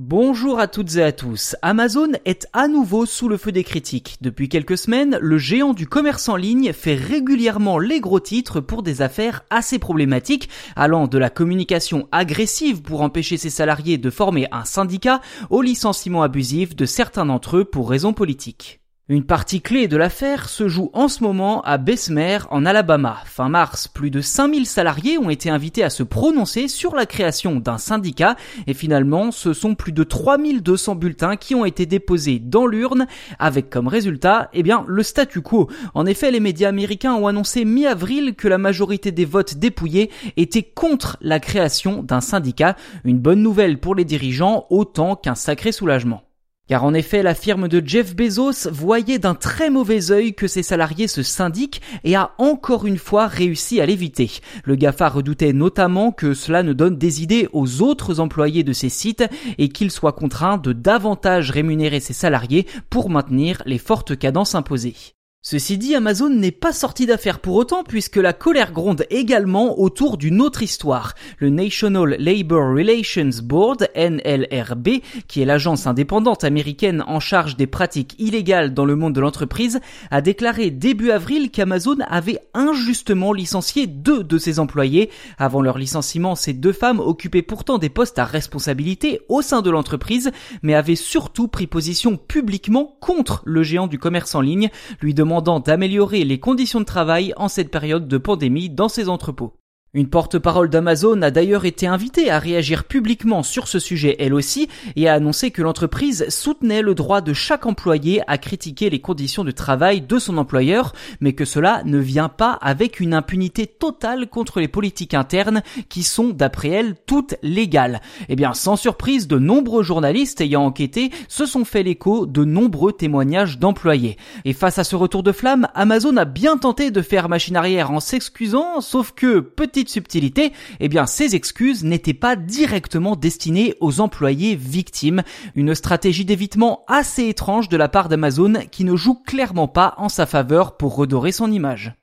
Bonjour à toutes et à tous. Amazon est à nouveau sous le feu des critiques. Depuis quelques semaines, le géant du commerce en ligne fait régulièrement les gros titres pour des affaires assez problématiques, allant de la communication agressive pour empêcher ses salariés de former un syndicat au licenciement abusif de certains d'entre eux pour raisons politiques. Une partie clé de l'affaire se joue en ce moment à Bessemer, en Alabama. Fin mars, plus de 5000 salariés ont été invités à se prononcer sur la création d'un syndicat et finalement, ce sont plus de 3200 bulletins qui ont été déposés dans l'urne avec comme résultat, eh bien, le statu quo. En effet, les médias américains ont annoncé mi-avril que la majorité des votes dépouillés étaient contre la création d'un syndicat. Une bonne nouvelle pour les dirigeants autant qu'un sacré soulagement. Car en effet, la firme de Jeff Bezos voyait d'un très mauvais œil que ses salariés se syndiquent et a encore une fois réussi à l'éviter. Le GAFA redoutait notamment que cela ne donne des idées aux autres employés de ses sites et qu'il soit contraint de davantage rémunérer ses salariés pour maintenir les fortes cadences imposées. Ceci dit, Amazon n'est pas sorti d'affaire pour autant puisque la colère gronde également autour d'une autre histoire. Le National Labor Relations Board, NLRB, qui est l'agence indépendante américaine en charge des pratiques illégales dans le monde de l'entreprise, a déclaré début avril qu'Amazon avait injustement licencié deux de ses employés. Avant leur licenciement, ces deux femmes occupaient pourtant des postes à responsabilité au sein de l'entreprise, mais avaient surtout pris position publiquement contre le géant du commerce en ligne, d'améliorer les conditions de travail en cette période de pandémie dans ses entrepôts. Une porte-parole d'Amazon a d'ailleurs été invitée à réagir publiquement sur ce sujet elle aussi et a annoncé que l'entreprise soutenait le droit de chaque employé à critiquer les conditions de travail de son employeur, mais que cela ne vient pas avec une impunité totale contre les politiques internes qui sont d'après elle toutes légales. Eh bien, sans surprise, de nombreux journalistes ayant enquêté se sont fait l'écho de nombreux témoignages d'employés. Et face à ce retour de flamme, Amazon a bien tenté de faire machine arrière en s'excusant, sauf que petit subtilité, eh bien ces excuses n'étaient pas directement destinées aux employés victimes, une stratégie d'évitement assez étrange de la part d'Amazon qui ne joue clairement pas en sa faveur pour redorer son image.